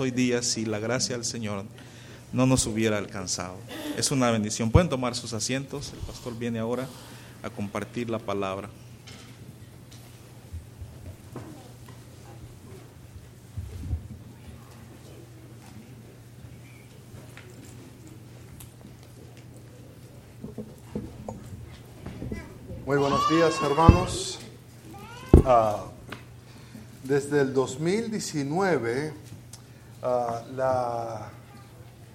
hoy día si la gracia del Señor no nos hubiera alcanzado. Es una bendición. Pueden tomar sus asientos. El pastor viene ahora a compartir la palabra. Muy buenos días, hermanos. Ah, desde el 2019, ah, la,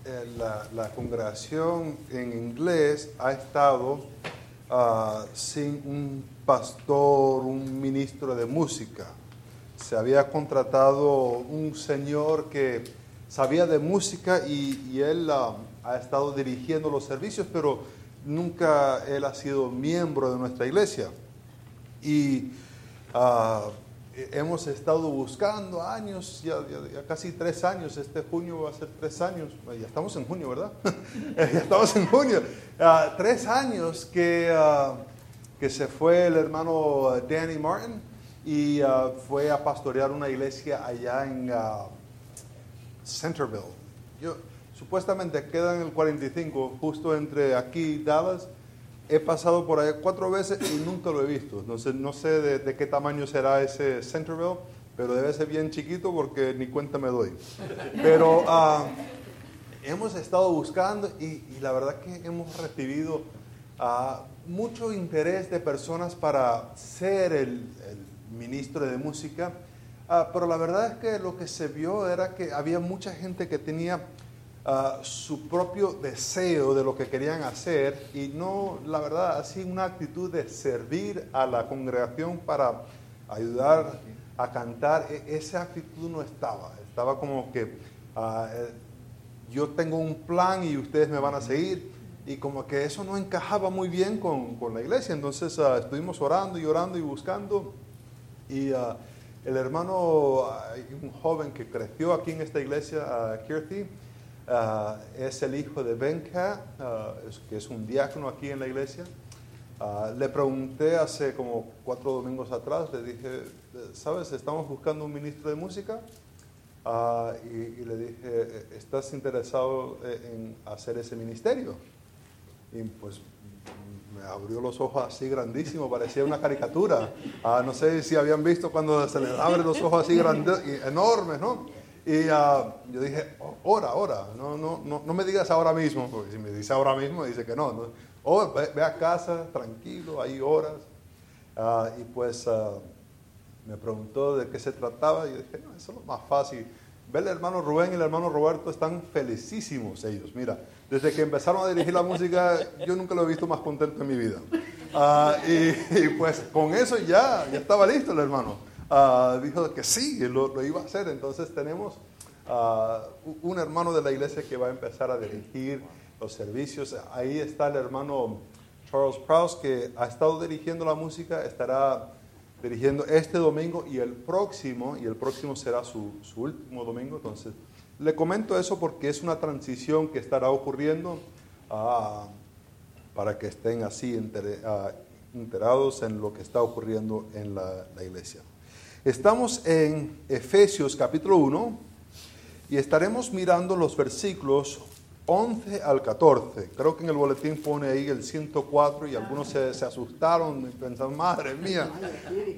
eh, la, la, congregación en inglés ha estado ah, sin un pastor, un ministro de música. Se había contratado un señor que sabía de música y, él ha estado dirigiendo los servicios, pero nunca él ha sido miembro de nuestra iglesia. Y hemos estado buscando años, ya, ya, ya, casi tres años, este junio va a ser tres años, ya estamos en junio, ¿verdad? ya estamos en junio. Uh, tres años que, uh, que se fue el hermano Danny Martin y fue a pastorear una iglesia allá en Centerville. Yo, Supuestamente queda en el 45, justo entre aquí y Dallas. He pasado por ahí cuatro veces y nunca lo he visto. No sé, no sé de, de, qué tamaño será ese Centerville, pero debe ser bien chiquito porque ni cuenta me doy. Pero uh, hemos estado buscando y, y, la verdad que hemos recibido uh, mucho interés de personas para ser el, el ministro de música. Uh, pero la verdad es que lo que se vio era que había mucha gente que tenía Uh, su propio deseo de lo que querían hacer y no, la verdad, así una actitud de servir a la congregación para ayudar a cantar, e esa actitud no estaba, estaba como que uh, yo tengo un plan y ustedes me van a seguir. Y como que eso no encajaba muy bien con, con la iglesia, entonces uh, estuvimos orando y orando y buscando. Y el hermano, un joven que creció aquí en esta iglesia, Kirti, Uh, es el hijo de Benka, uh, es, que es un diácono aquí en la iglesia. Uh, le pregunté hace como cuatro domingos atrás, le dije, ¿sabes? Estamos buscando un ministro de música. Y, y, le dije, ¿estás interesado en hacer ese ministerio? Y pues me abrió los ojos así grandísimo, parecía una caricatura. no sé si habían visto cuando se les abren los ojos así grandes, enormes, ¿no? Y uh, yo dije, ora, ora, no, no, no, no, me digas ahora mismo, porque si me dice ahora mismo, dice que no. no. O ve, a casa, tranquilo, ahí horas. Uh, y pues uh, me preguntó de qué se trataba y yo dije, no, eso es lo más fácil. Ve el hermano Rubén y el hermano Roberto están felicísimos ellos. Mira, desde que empezaron a dirigir la música, yo nunca lo he visto más contento en mi vida. Y, y, pues con eso ya, ya estaba listo el hermano. Uh, dijo que sí, lo, iba a hacer. Entonces tenemos uh, un hermano de la iglesia que va a empezar a dirigir los servicios. Ahí está el hermano Charles Prowse que ha estado dirigiendo la música, estará dirigiendo este domingo y el próximo, y el próximo será su, su último domingo. Entonces, le comento eso porque es una transición que estará ocurriendo uh, para que estén así enter, enterados en lo que está ocurriendo en la iglesia. Estamos en Efesios capítulo 1 y estaremos mirando los versículos 11 al 14. Creo que en el boletín pone ahí el 104 y algunos se, asustaron y pensaron, madre mía,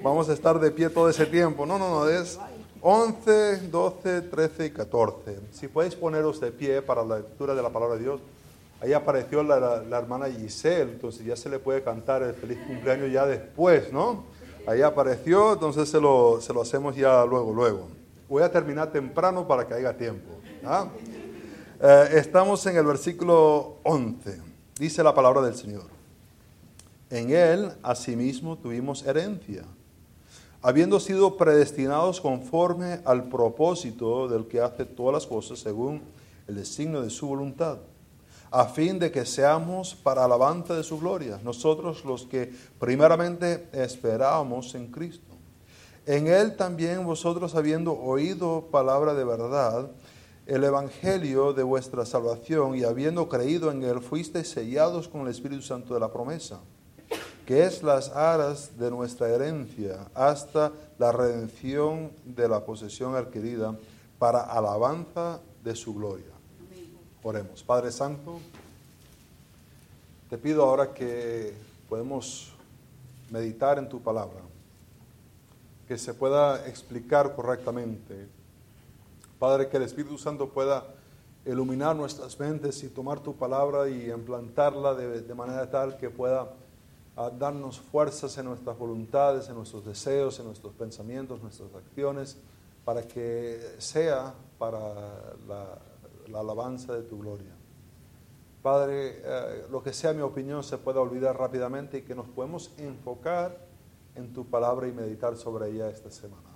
vamos a estar de pie todo ese tiempo. No, no, no, es 11, 12, 13 y 14. Si podéis poneros de pie para la lectura de la palabra de Dios. Ahí apareció la, la, la hermana Giselle, entonces ya se le puede cantar el feliz cumpleaños ya después, ¿no? Ahí apareció, entonces se lo, se lo hacemos ya luego, luego. Voy a terminar temprano para que haya tiempo. ¿ah? Eh, estamos en el versículo 11. Dice la palabra del Señor. En Él, asimismo, tuvimos herencia, habiendo sido predestinados conforme al propósito del que hace todas las cosas según el designio de su voluntad a fin de que seamos para alabanza de su gloria, nosotros los que primeramente esperábamos en Cristo. En Él también vosotros habiendo oído palabra de verdad, el Evangelio de vuestra salvación y habiendo creído en Él, fuisteis sellados con el Espíritu Santo de la promesa, que es las aras de nuestra herencia hasta la redención de la posesión adquirida para alabanza de su gloria. Oremos. Padre Santo, te pido ahora que podemos meditar en tu palabra, que se pueda explicar correctamente. Padre, que el Espíritu Santo pueda iluminar nuestras mentes y tomar tu palabra y implantarla de, manera tal que pueda ah, darnos fuerzas en nuestras voluntades, en nuestros deseos, en nuestros pensamientos, nuestras acciones, para que sea para la, alabanza de tu gloria. Padre, eh, lo que sea mi opinión se pueda olvidar rápidamente y que nos podemos enfocar en tu palabra y meditar sobre ella esta semana.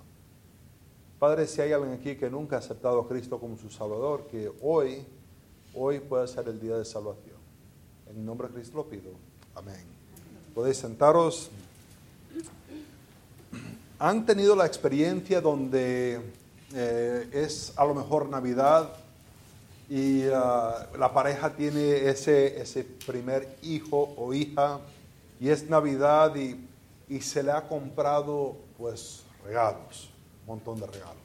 Padre, si hay alguien aquí que nunca ha aceptado a Cristo como su Salvador, que hoy, hoy pueda ser el día de salvación. En nombre de Cristo lo pido. Amén. Podéis sentaros. ¿Han tenido la experiencia donde eh, es a lo mejor Navidad y ah, la pareja tiene ese, ese primer hijo o hija y es Navidad y, y se le ha comprado pues regalos? montón de regalos.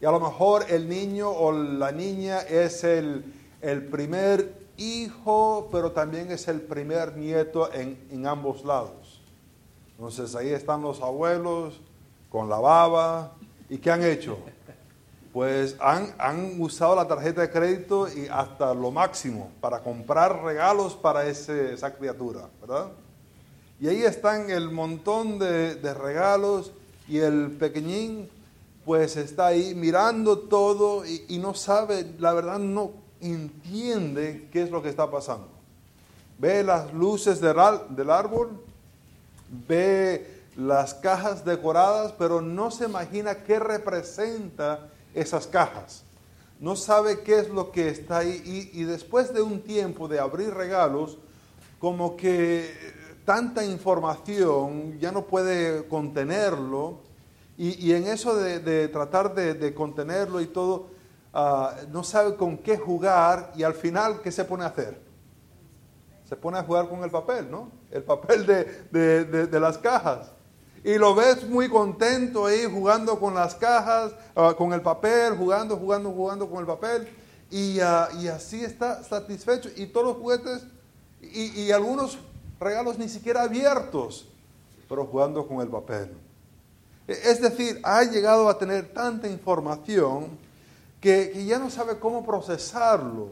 Y a lo mejor el niño o la niña es el, el primer hijo, pero también es el primer nieto en, en, ambos lados. Entonces ahí están los abuelos con la baba. ¿Y qué han hecho? Pues han, han usado la tarjeta de crédito y hasta lo máximo para comprar regalos para ese, esa criatura, ¿verdad? Y ahí están el montón de, de regalos y el pequeñín pues está ahí mirando todo y, no sabe, la verdad no entiende qué es lo que está pasando. Ve las luces del, del árbol, ve las cajas decoradas, pero no se imagina qué representa esas cajas. No sabe qué es lo que está ahí. Y, y, después de un tiempo de abrir regalos, como que tanta información, ya no puede contenerlo. Y, en eso de, tratar de, contenerlo y todo, ah, no sabe con qué jugar y al final, ¿qué se pone a hacer? Se pone a jugar con el papel, ¿no? El papel de, las cajas. Y lo ves muy contento ahí jugando con las cajas, ah, con el papel, jugando, jugando, jugando con el papel. Y, ah, y así está satisfecho. Y todos los juguetes y, y algunos regalos ni siquiera abiertos, pero jugando con el papel. Es decir, ha llegado a tener tanta información que, ya no sabe cómo procesarlo.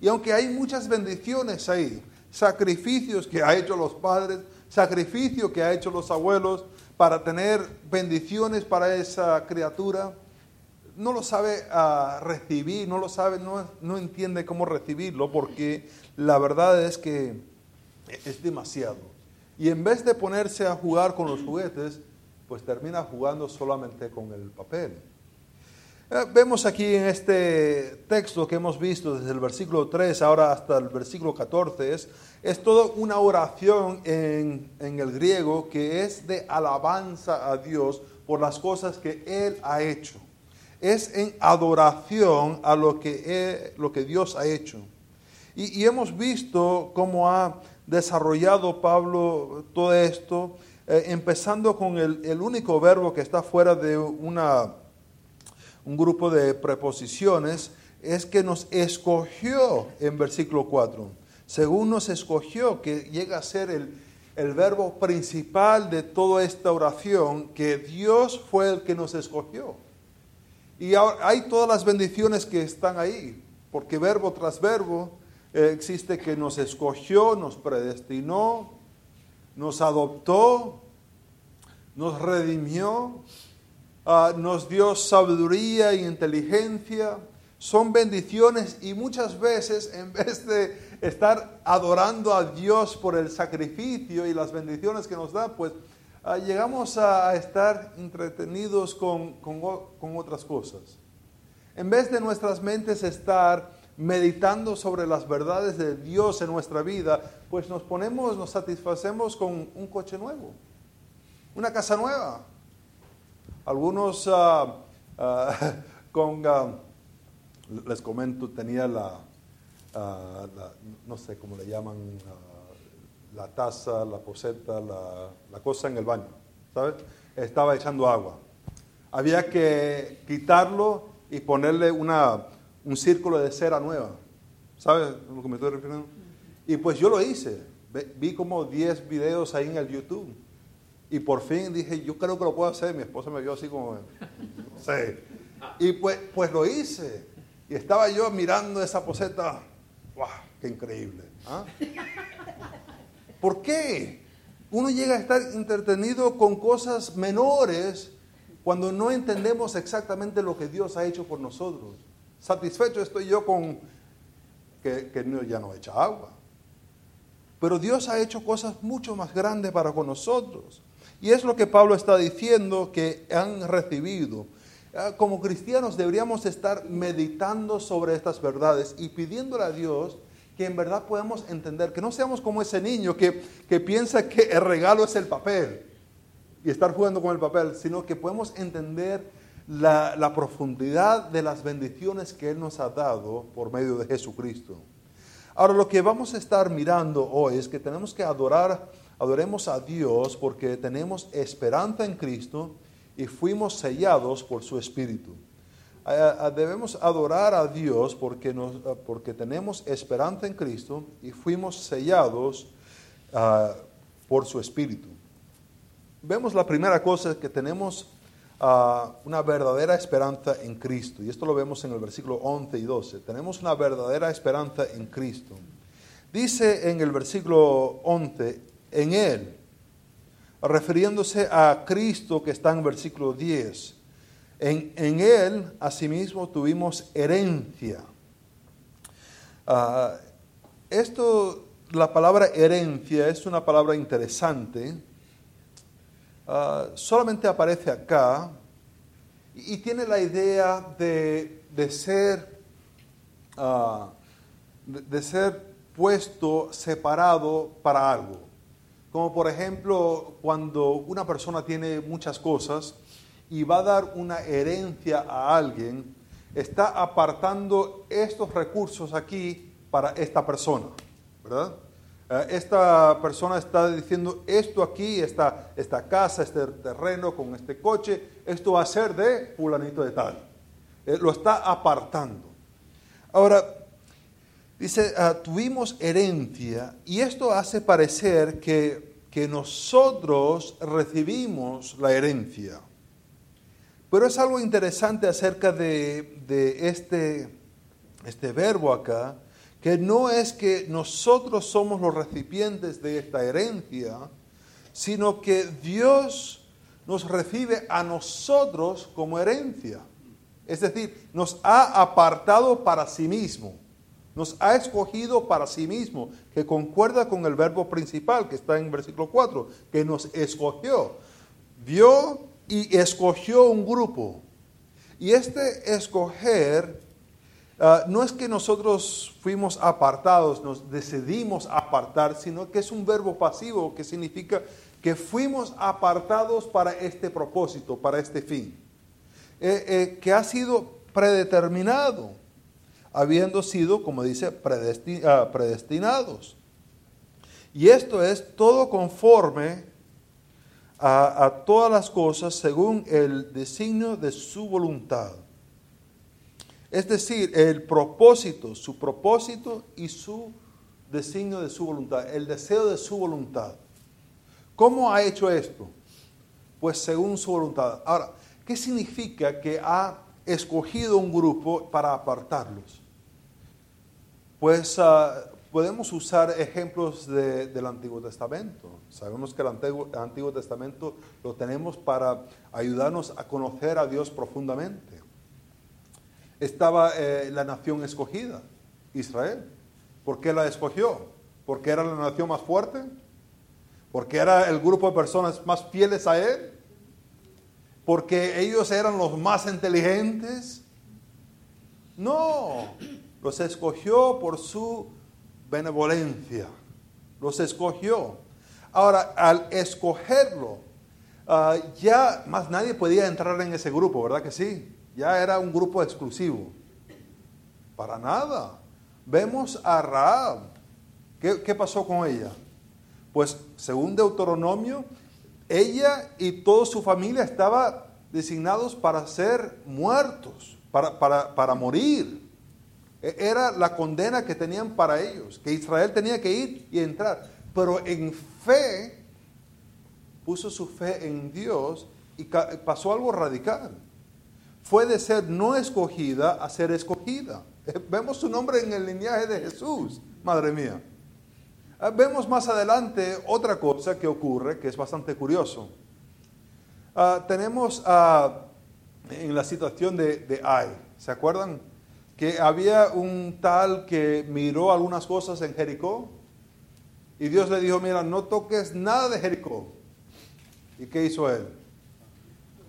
Y aunque hay muchas bendiciones ahí, sacrificios que ha hecho los padres, sacrificios que ha hecho los abuelos para tener bendiciones para esa criatura, no lo sabe ah, recibir, no lo sabe, no, no entiende cómo recibirlo, porque la verdad es que es demasiado. Y en vez de ponerse a jugar con los juguetes, pues termina jugando solamente con el papel. Eh, vemos aquí en este texto que hemos visto desde el versículo 3 ahora hasta el versículo 14, es, es toda una oración en, en el griego que es de alabanza a Dios por las cosas que Él ha hecho. Es en adoración a lo que, lo que Dios ha hecho. Y, y hemos visto cómo ha desarrollado Pablo todo esto, eh, empezando con el, único verbo que está fuera de una, un grupo de preposiciones, es que nos escogió en versículo 4. Según nos escogió, que llega a ser el, el verbo principal de toda esta oración, que Dios fue el que nos escogió. Y hay todas las bendiciones que están ahí, porque verbo tras verbo eh, existe que nos escogió, nos predestinó, nos adoptó, nos redimió, ah, nos dio sabiduría y inteligencia. Son bendiciones y muchas veces en vez de estar adorando a Dios por el sacrificio y las bendiciones que nos da, pues ah, llegamos a estar entretenidos con, con otras cosas. En vez de nuestras mentes estar meditando sobre las verdades de Dios en nuestra vida, pues nos ponemos, nos satisfacemos con un coche nuevo, una casa nueva. Algunos ah, con, ah, les comento, tenía la, no sé cómo le llaman, la taza, la poseta, la, la cosa en el baño, ¿sabes? Estaba echando agua. Había que quitarlo y ponerle una, un círculo de cera nueva. ¿Sabes lo que me estoy refiriendo? Y pues yo lo hice. Vi como 10 videos ahí en el YouTube. Y por fin dije, yo creo que lo puedo hacer. Mi esposa me vio así como, sí. Y pues, pues lo hice. Y estaba yo mirando esa poseta. ¡Wow! ¡Qué increíble! ¿ah? ¿Por qué? Uno llega a estar entretenido con cosas menores cuando no entendemos exactamente lo que Dios ha hecho por nosotros. Satisfecho estoy yo con que, que ya no echa agua. Pero Dios ha hecho cosas mucho más grandes para con nosotros. Y es lo que Pablo está diciendo que han recibido. Ah, como cristianos deberíamos estar meditando sobre estas verdades y pidiéndole a Dios que en verdad podamos entender, que no seamos como ese niño que, piensa que el regalo es el papel y estar jugando con el papel, sino que podemos entender la, la profundidad de las bendiciones que Él nos ha dado por medio de Jesucristo. Ahora, lo que vamos a estar mirando hoy es que tenemos que adorar adoremos a Dios porque tenemos esperanza en Cristo y fuimos sellados por su Espíritu. Debemos adorar a Dios porque, nos, porque tenemos esperanza en Cristo y fuimos sellados ah, por su Espíritu. Vemos la primera cosa que tenemos ah, una verdadera esperanza en Cristo. Y esto lo vemos en el versículo 11 y 12. Tenemos una verdadera esperanza en Cristo. Dice en el versículo 11, en Él, refiriéndose a Cristo que está en versículo 10. En, en Él, asimismo, tuvimos herencia. Ah, esto, la palabra herencia es una palabra interesante. Ah, solamente aparece acá y, tiene la idea de, de ser, uh, de ser puesto separado para algo. Como por ejemplo, cuando una persona tiene muchas cosas y va a dar una herencia a alguien, está apartando estos recursos aquí para esta persona, ¿verdad? Eh, esta persona está diciendo, esto aquí, esta, esta casa, este terreno con este coche, esto va a ser de fulanito de tal. Eh, lo está apartando. Ahora, Dice, ah, tuvimos herencia y esto hace parecer que, que nosotros recibimos la herencia. Pero es algo interesante acerca de, de este, este verbo acá, que no es que nosotros somos los recipientes de esta herencia, sino que Dios nos recibe a nosotros como herencia. Es decir, nos ha apartado para sí mismo. Nos ha escogido para sí mismo, que concuerda con el verbo principal que está en versículo 4, que nos escogió. Vio y escogió un grupo. Y este escoger ah, no es que nosotros fuimos apartados, nos decidimos apartar, sino que es un verbo pasivo que significa que fuimos apartados para este propósito, para este fin, eh, eh, que ha sido predeterminado habiendo sido, como dice, ah, predestinados. Y esto es todo conforme a, a, todas las cosas según el designio de su voluntad. Es decir, el propósito, su propósito y su designio de su voluntad, el deseo de su voluntad. ¿Cómo ha hecho esto? Pues según su voluntad. Ahora, ¿qué significa que ha escogido un grupo para apartarlos? Pues ah, podemos usar ejemplos del Antiguo Testamento. Sabemos que el Antiguo, Testamento lo tenemos para ayudarnos a conocer a Dios profundamente. Estaba eh, la nación escogida, Israel. ¿Por qué la escogió? ¿Porque era la nación más fuerte? ¿Porque era el grupo de personas más fieles a Él? ¿Porque ellos eran los más inteligentes? No, los escogió por su benevolencia. Los escogió. Ahora, al escogerlo, ah, ya más nadie podía entrar en ese grupo, ¿verdad que sí? Ya era un grupo exclusivo. Para nada. Vemos a Raab. ¿Qué, qué pasó con ella? Pues según Deuteronomio, ella y toda su familia estaban designados para ser muertos para, para, para morir. E- Era la condena que tenían para ellos, que Israel tenía que ir y entrar. Pero en fe, puso su fe en Dios y pasó algo radical. Fue de ser no escogida a ser escogida. Eh, Vemos su nombre en el linaje de Jesús, madre mía. Ah, Vemos más adelante otra cosa que ocurre que es bastante curioso. Ah, tenemos en la situación de, de Ai, ¿se acuerdan? Que había un tal que miró algunas cosas en Jericó y Dios le dijo, mira, no toques nada de Jericó. ¿Y qué hizo él?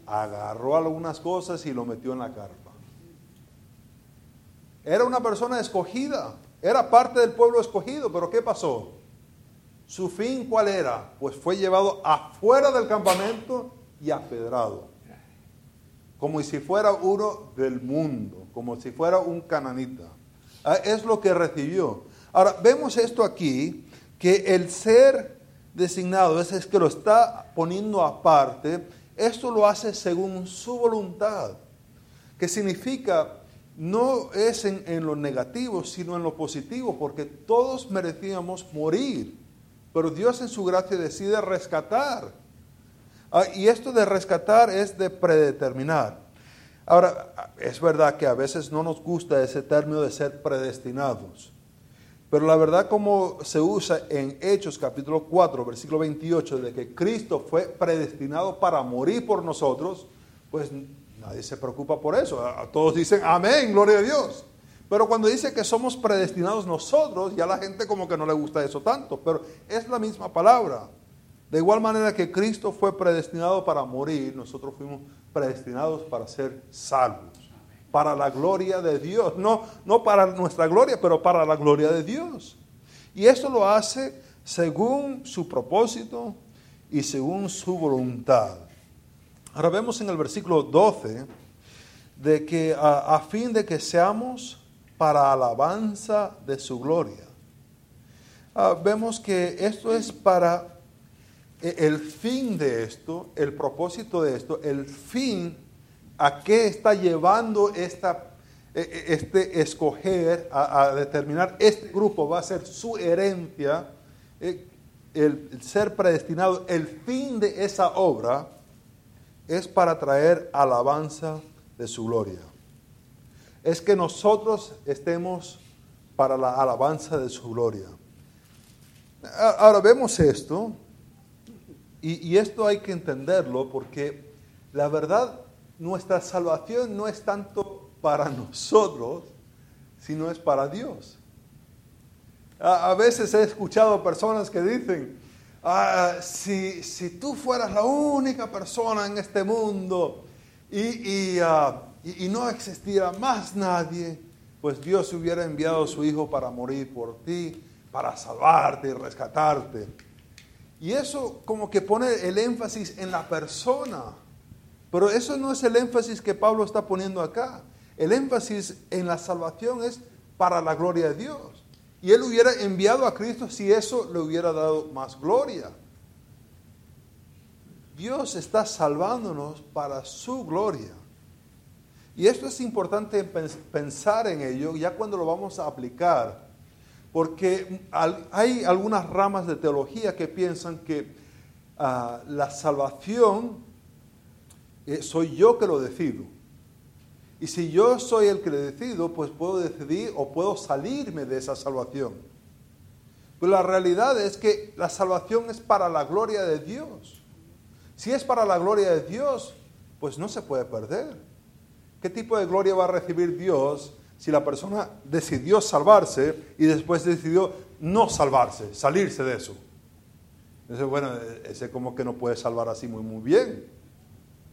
Agarró algunas cosas y lo metió en la carpa. Era una persona escogida, era parte del pueblo escogido, pero ¿qué pasó? ¿Su fin cuál era? Pues fue llevado afuera del campamento y apedrado. Como si fuera uno del mundo, como si fuera un cananita. Ah, Es lo que recibió. Ahora, vemos esto aquí, que el ser designado, ese es que lo está poniendo aparte, esto lo hace según su voluntad, que significa no es en, en lo negativo, sino en lo positivo, porque todos merecíamos morir, pero Dios en su gracia decide rescatar. Ah, y esto de rescatar es de predeterminar. Ahora, es verdad que a veces no nos gusta ese término de ser predestinados. Pero la verdad como se usa en Hechos capítulo 4, versículo 28, de que Cristo fue predestinado para morir por nosotros, pues nadie se preocupa por eso. Todos dicen, amén, gloria a Dios. Pero cuando dice que somos predestinados nosotros, ya la gente como que no le gusta eso tanto, pero es la misma palabra. De igual manera que Cristo fue predestinado para morir, nosotros fuimos predestinados para ser salvos, para la gloria de Dios, no, no para nuestra gloria, pero para la gloria de Dios. Y esto lo hace según su propósito y según su voluntad. Ahora vemos en el versículo 12 de que a, fin de que seamos para alabanza de su gloria. Ah, vemos que esto es para el fin de esto, el propósito de esto, el fin a qué está llevando esta, e- e- este escoger a, determinar este grupo va a ser su herencia, eh, el, ser predestinado, el fin de esa obra es para traer alabanza de su gloria. Es que nosotros estemos para la alabanza de su gloria. Ahora vemos esto, y, esto hay que entenderlo porque la verdad, nuestra salvación no es tanto para nosotros, sino es para Dios. A, veces he escuchado personas que dicen, "Ah, si, si tú fueras la única persona en este mundo y, y, ah, y no existiera más nadie, pues Dios hubiera enviado a su Hijo para morir por ti, para salvarte y rescatarte. Y eso como que pone el énfasis en la persona. Pero eso no es el énfasis que Pablo está poniendo acá. El énfasis en la salvación es para la gloria de Dios. Y él hubiera enviado a Cristo si eso le hubiera dado más gloria. Dios está salvándonos para su gloria. Y esto es importante pens- pensar en ello ya cuando lo vamos a aplicar, porque hay algunas ramas de teología que piensan que ah, la salvación eh, soy yo que lo decido. Y si yo soy el que lo decido, pues puedo decidir o puedo salirme de esa salvación. Pero la realidad es que la salvación es para la gloria de Dios. Si es para la gloria de Dios, pues no se puede perder. ¿Qué tipo de gloria va a recibir Dios si la persona decidió salvarse y después decidió no salvarse, salirse de eso? Entonces, bueno, ese como que no puede salvar así muy, muy bien.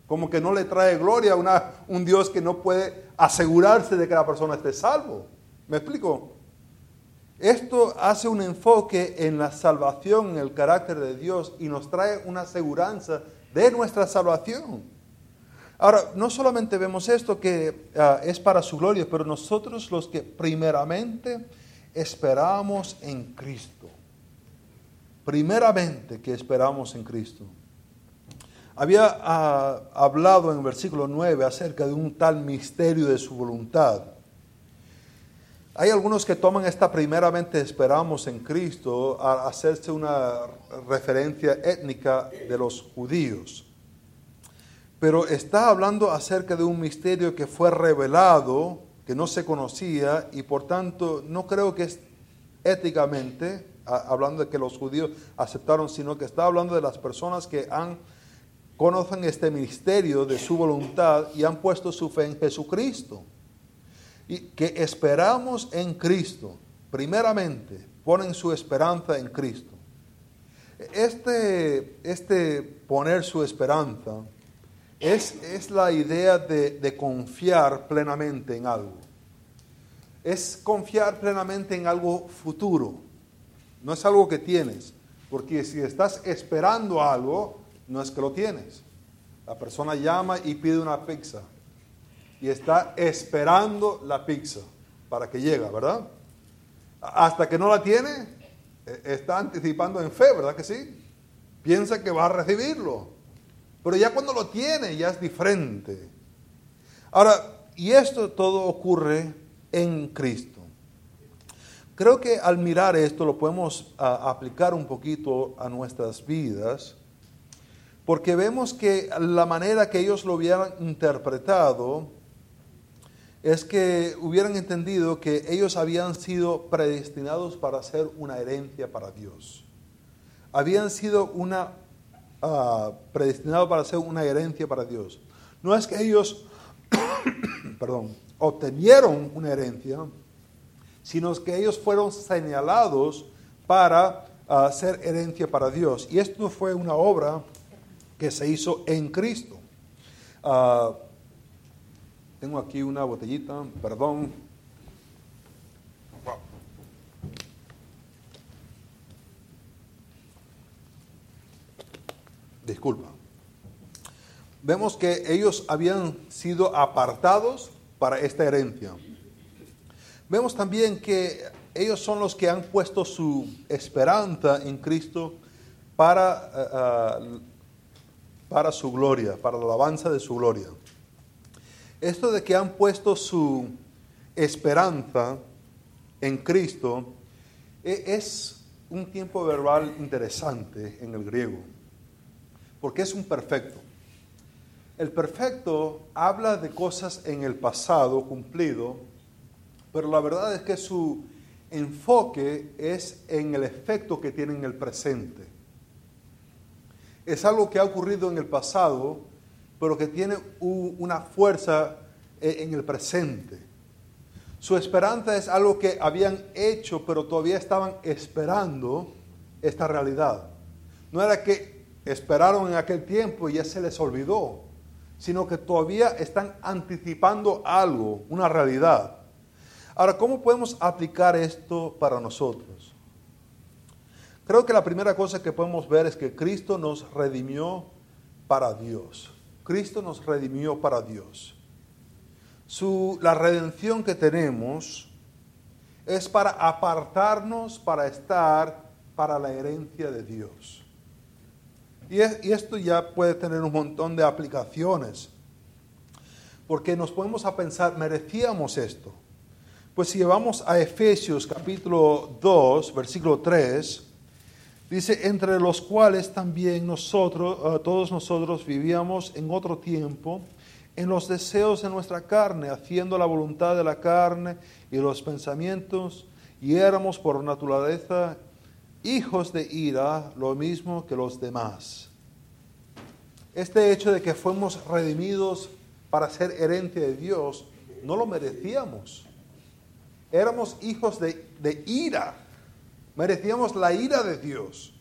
Como que no le trae gloria a una- un Dios que no puede asegurarse de que la persona esté salvo. ¿Me explico? Esto hace un enfoque en la salvación, en el carácter de Dios y nos trae una aseguranza de nuestra salvación. Ahora, no solamente vemos esto que ah, es para su gloria, pero nosotros los que primeramente esperamos en Cristo. Primeramente que esperamos en Cristo. había ah, hablado en el versículo 9 acerca de un tal misterio de su voluntad. Hay algunos que toman esta primeramente esperamos en Cristo a hacerse una referencia étnica de los judíos. Pero está hablando acerca de un misterio que fue revelado, que no se conocía y por tanto no creo que es éticamente, hablando de que los judíos aceptaron, sino que está hablando de las personas que han conocen este misterio de su voluntad y han puesto su fe en Jesucristo. Y que esperamos en Cristo, primeramente, ponen su esperanza en Cristo. Este, este poner su esperanza es, es la idea de, de confiar plenamente en algo. Es confiar plenamente en algo futuro. No es algo que tienes. Porque si estás esperando algo, no es que lo tienes. La persona llama y pide una pizza y está esperando la pizza para que llegue, ¿verdad? Hasta que no la tiene, e, está anticipando en fe, ¿verdad que sí? Piensa que va a recibirlo. Pero ya cuando lo tiene, ya es diferente. Ahora, y esto todo ocurre en Cristo. Creo que al mirar esto lo podemos aplicar un poquito a nuestras vidas porque vemos que la manera que ellos lo hubieran interpretado es que hubieran entendido que ellos habían sido predestinados para ser una herencia para Dios. Habían sido una uh, predestinados para ser una herencia para Dios. No es que ellos, perdón, obtenieron una herencia, sino que ellos fueron señalados para uh, ser herencia para Dios. Y esto fue una obra que se hizo en Cristo. Ah, tengo aquí una botellita, perdón. Vemos que ellos habían sido apartados para esta herencia. Vemos también que ellos son los que han puesto su esperanza en Cristo para uh, para su gloria, para la alabanza de su gloria. Esto de que han puesto su esperanza en Cristo e, es un tiempo verbal interesante en el griego, porque es un perfecto. El perfecto habla de cosas en el pasado cumplido, pero la verdad es que su enfoque es en el efecto que tiene en el presente es algo que ha ocurrido en el pasado, pero que tiene una fuerza eh, en el presente. Su esperanza es algo que habían hecho, pero todavía estaban esperando esta realidad. No era que esperaron en aquel tiempo y ya se les olvidó, sino que todavía están anticipando algo, una realidad. Ahora, ¿cómo podemos aplicar esto para nosotros? Creo que la primera cosa que podemos ver es que Cristo nos redimió para Dios. Cristo nos redimió para Dios. La redención que tenemos es para apartarnos, para estar para la herencia de Dios. Y, esto ya puede tener un montón de aplicaciones, porque nos podemos a pensar, merecíamos esto. Pues si llevamos a Efesios capítulo 2, versículo 3, Dice, entre los cuales también nosotros, eh, todos nosotros vivíamos en otro tiempo, en los deseos de nuestra carne, haciendo la voluntad de la carne y los pensamientos, y éramos por naturaleza hijos de ira, lo mismo que los demás. Este hecho de que fuimos redimidos para ser herencia de Dios, no lo merecíamos. Éramos hijos de, de ira Merecíamos la ira de Dios.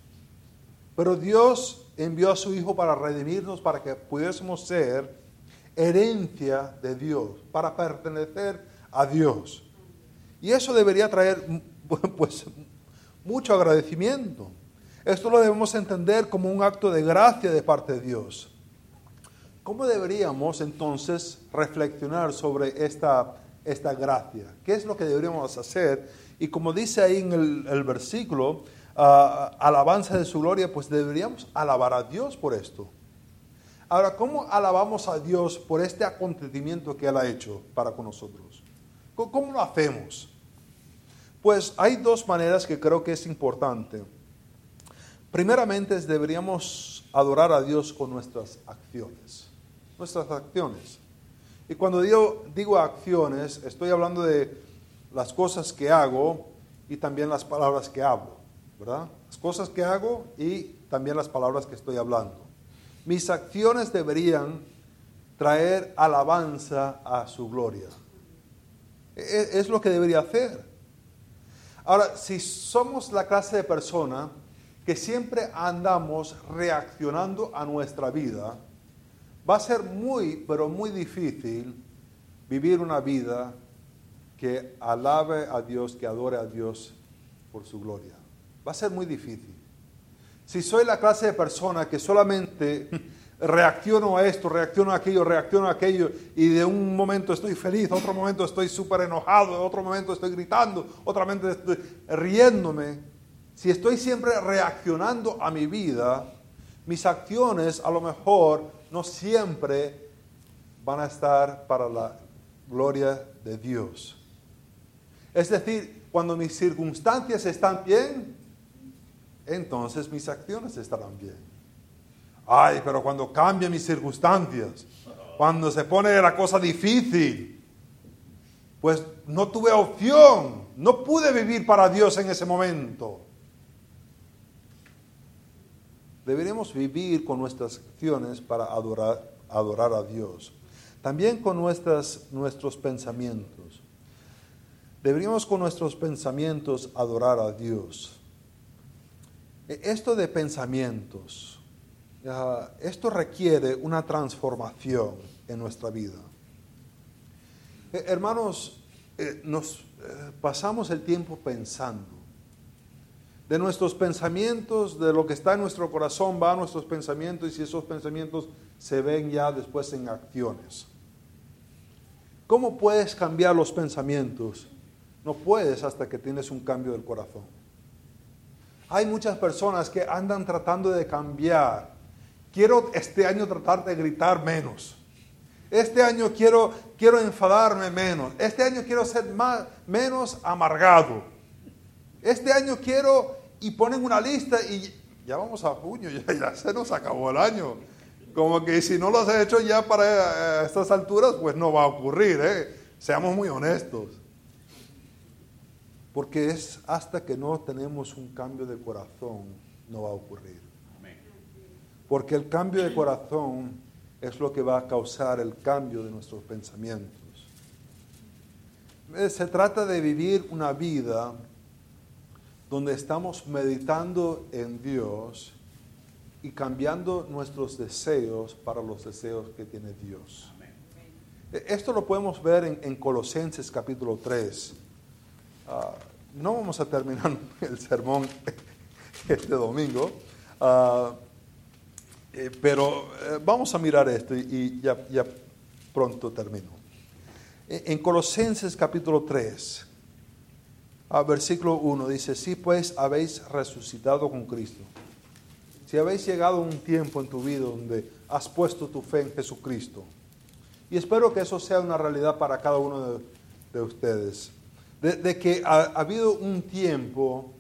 Pero Dios envió a su Hijo para redimirnos, para que pudiésemos ser herencia de Dios, para pertenecer a Dios. Y eso debería traer pues, mucho agradecimiento. Esto lo debemos entender como un acto de gracia de parte de Dios. ¿Cómo deberíamos entonces reflexionar sobre esta, esta gracia? ¿Qué es lo que deberíamos hacer y como dice ahí en el, versículo, ah, alabanza de su gloria, pues deberíamos alabar a Dios por esto. Ahora, ¿cómo alabamos a Dios por este acontecimiento que Él ha hecho para con nosotros? ¿Cómo lo hacemos? Pues hay dos maneras que creo que es importante. Primeramente, deberíamos adorar a Dios con nuestras acciones. Nuestras acciones. Y cuando digo, digo acciones, estoy hablando de las cosas que hago y también las palabras que hablo, ¿verdad? Las cosas que hago y también las palabras que estoy hablando. Mis acciones deberían traer alabanza a su gloria. E, es lo que debería hacer. Ahora, si somos la clase de persona que siempre andamos reaccionando a nuestra vida, va a ser muy, pero muy difícil vivir una vida que alabe a Dios, que adore a Dios por su gloria. Va a ser muy difícil. Si soy la clase de persona que solamente reacciono a esto, reacciono a aquello, reacciono a aquello, y de un momento estoy feliz, otro momento estoy súper enojado, otro momento estoy gritando, otro momento estoy riéndome, si estoy siempre reaccionando a mi vida, mis acciones a lo mejor no siempre van a estar para la gloria de Dios. Es decir, cuando mis circunstancias están bien, entonces mis acciones estarán bien. Ay, pero cuando cambian mis circunstancias, cuando se pone la cosa difícil, pues no tuve opción, no pude vivir para Dios en ese momento. Deberíamos vivir con nuestras acciones para adorar, adorar a Dios. También con nuestras, nuestros pensamientos. Deberíamos con nuestros pensamientos adorar a Dios. E, esto de pensamientos, esto requiere una transformación en nuestra vida. E, hermanos, eh, nos eh, pasamos el tiempo pensando. De nuestros pensamientos, de lo que está en nuestro corazón, va a nuestros pensamientos y esos pensamientos se ven ya después en acciones. ¿Cómo puedes cambiar los pensamientos? No puedes hasta que tienes un cambio del corazón. Hay muchas personas que andan tratando de cambiar. Quiero este año tratar de gritar menos. Este año quiero, quiero enfadarme menos. Este año quiero ser más, menos amargado. Este año quiero, y ponen una lista y ya vamos a junio, ya, ya se nos acabó el año. Como que si no lo has hecho ya para eh, estas alturas, pues no va a ocurrir. ¿eh? Seamos muy honestos. Porque es hasta que no tenemos un cambio de corazón, no va a ocurrir. Porque el cambio de corazón es lo que va a causar el cambio de nuestros pensamientos. Eh, se trata de vivir una vida donde estamos meditando en Dios y cambiando nuestros deseos para los deseos que tiene Dios. Esto lo podemos ver en, Colosenses capítulo 3. Ah, no vamos a terminar el sermón este domingo, ah, eh, pero eh, vamos a mirar esto y, ya, pronto termino. En Colosenses capítulo 3, ah, versículo 1 dice, sí pues habéis resucitado con Cristo. Si habéis llegado a un tiempo en tu vida donde has puesto tu fe en Jesucristo, y espero que eso sea una realidad para cada uno de ustedes de, que ha, habido un tiempo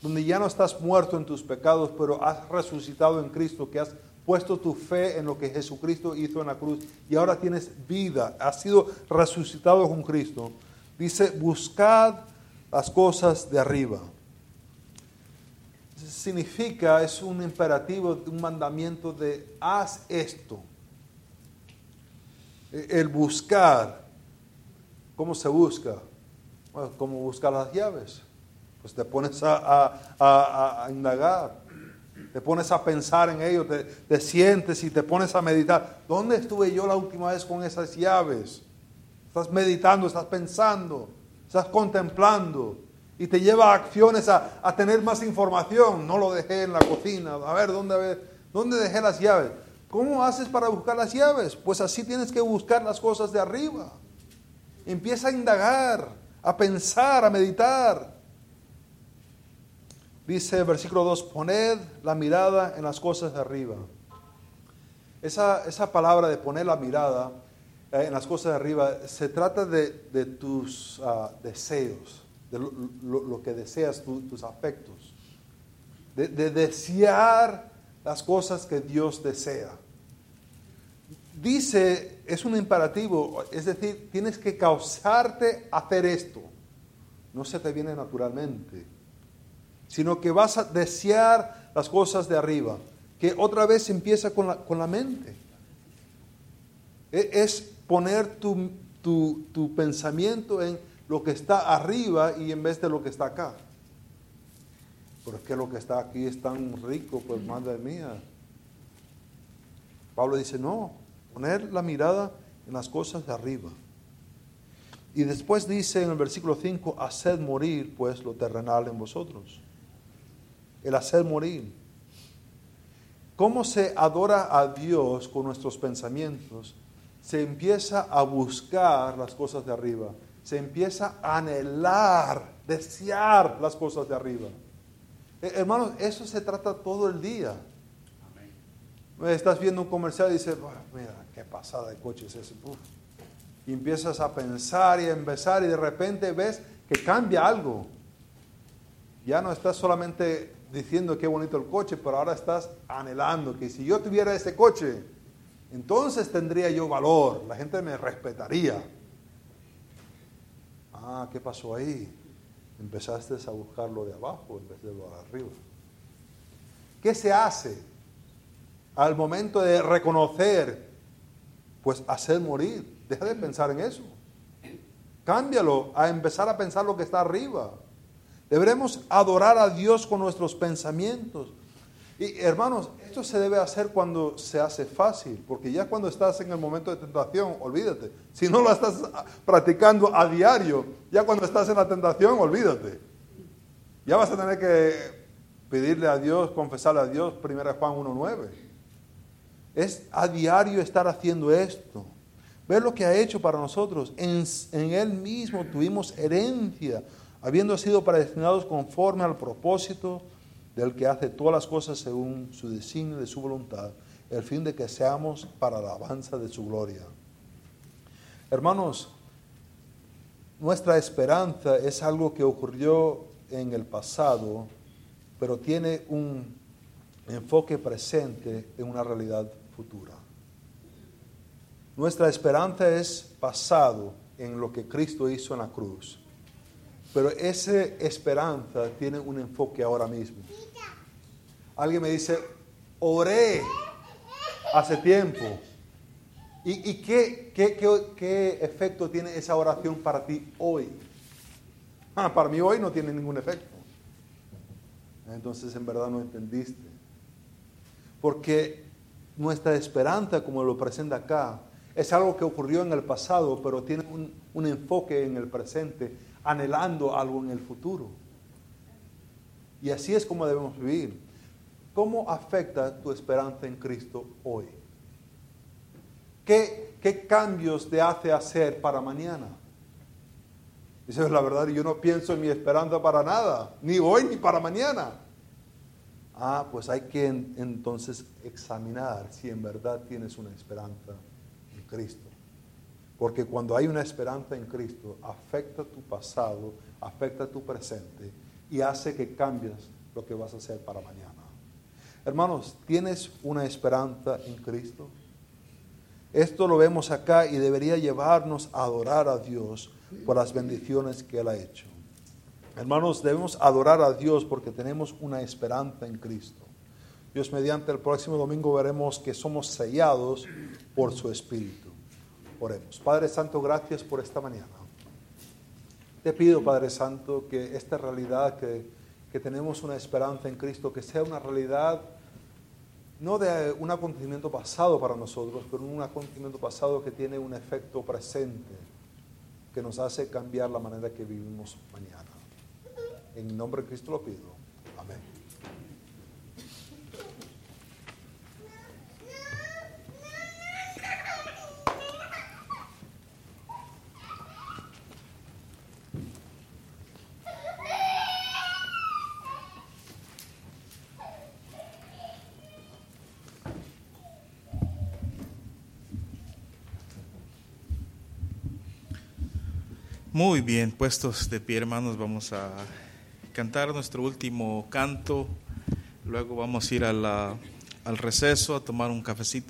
donde ya no estás muerto en tus pecados, pero has resucitado en Cristo, que has puesto tu fe en lo que Jesucristo hizo en la cruz y ahora tienes vida, has sido resucitado con Cristo. Dice, buscad las cosas de arriba. Significa, es un imperativo, un mandamiento de haz esto. El buscar, ¿cómo se busca? ¿Cómo buscar las llaves? Pues te pones a, indagar, te pones a pensar en ello, te, sientes y te pones a meditar. ¿Dónde estuve yo la última vez con esas llaves? Estás meditando, estás pensando, estás contemplando y te lleva a acciones a, tener más información. No lo dejé en la cocina, a ver ¿dónde, dónde dejé las llaves. ¿Cómo haces para buscar las llaves? Pues así tienes que buscar las cosas de arriba. Empieza a indagar a pensar, a meditar. Dice versículo 2, poned la mirada en las cosas de arriba. Esa, esa palabra de poner la mirada eh, en las cosas de arriba se trata de, de tus ah, deseos, de lo, que deseas, tu- tus afectos, de, de desear las cosas que Dios desea. Dice, es un imperativo, es decir, tienes que causarte hacer esto. No se te viene naturalmente, sino que vas a desear las cosas de arriba, que otra vez empieza con la, con la mente. E- Es poner tu, tu- tu pensamiento en lo que está arriba y en vez de lo que está acá. Pero es que lo que está aquí es tan rico, pues madre mía. Pablo dice, no, poner la mirada en las cosas de arriba. Y después dice en el versículo 5, haced morir pues lo terrenal en vosotros. El hacer morir. ¿Cómo se adora a Dios con nuestros pensamientos? Se empieza a buscar las cosas de arriba. Se empieza a anhelar, desear las cosas de arriba. Eh, hermanos, eso se trata todo el día. Estás viendo un comercial y dices, "Buah, mira, qué pasada de coche es ese. Uf". Y empiezas a pensar y a empezar y de repente ves que cambia algo. Ya no estás solamente diciendo qué bonito el coche, pero ahora estás anhelando que si yo tuviera ese coche, entonces tendría yo valor, la gente me respetaría. Ah, ¿qué pasó ahí? Empezaste a buscar lo de abajo en vez de lo de arriba. ¿Qué se hace al momento de reconocer? Pues hacer morir. Deja de pensar en eso. Cámbialo a empezar a pensar lo que está arriba. Deberemos adorar a Dios con nuestros pensamientos. Y hermanos, esto se debe hacer cuando se hace fácil, porque ya cuando estás en el momento de tentación, olvídate. Si no lo estás practicando a diario, ya cuando estás en la tentación, olvídate. Ya vas a tener que pedirle a Dios, confesarle a Dios, 1 Juan 1.9. Es a diario estar haciendo esto. Ver lo que ha hecho para nosotros. En, en Él mismo tuvimos herencia, habiendo sido predestinados conforme al propósito del que hace todas las cosas según su designio de su voluntad, el fin de que seamos para la alabanza de su gloria. Hermanos, nuestra esperanza es algo que ocurrió en el pasado, pero tiene un enfoque presente en una realidad futura. Nuestra esperanza es pasado en lo que Cristo hizo en la cruz, pero esa esperanza tiene un enfoque ahora mismo. Alguien me dice, oré hace tiempo. ¿Y, y qué, qué, qué, qué efecto tiene esa oración para ti hoy? Ah, para mí hoy no tiene ningún efecto. Entonces en verdad no entendiste. Porque nuestra esperanza, como lo presenta acá, es algo que ocurrió en el pasado, pero tiene un, un enfoque en el presente, anhelando algo en el futuro. Y así es como debemos vivir. ¿Cómo afecta tu esperanza en Cristo hoy? ¿Qué, qué cambios te hace hacer para mañana? Dice, la verdad, yo no pienso en mi esperanza para nada, ni hoy ni para mañana. Ah, pues hay que en- entonces examinar si en verdad tienes una esperanza en Cristo. Porque cuando hay una esperanza en Cristo, afecta tu pasado, afecta tu presente y hace que cambies lo que vas a hacer para mañana. Hermanos, ¿tienes una esperanza en Cristo? Esto lo vemos acá y debería llevarnos a adorar a Dios por las bendiciones que Él ha hecho. Hermanos, debemos adorar a Dios porque tenemos una esperanza en Cristo. Dios mediante el próximo domingo veremos que somos sellados por su Espíritu. Padre Santo, gracias por esta mañana. Te pido, Padre Santo, que esta realidad, que, que tenemos una esperanza en Cristo, que sea una realidad no de un acontecimiento pasado para nosotros, pero un acontecimiento pasado que tiene un efecto presente, que nos hace cambiar la manera que vivimos mañana. En nombre de Cristo lo pido. Amén. Muy bien, puestos de pie, hermanos, vamos a cantar nuestro último canto. Luego vamos a ir al receso a tomar un cafecito.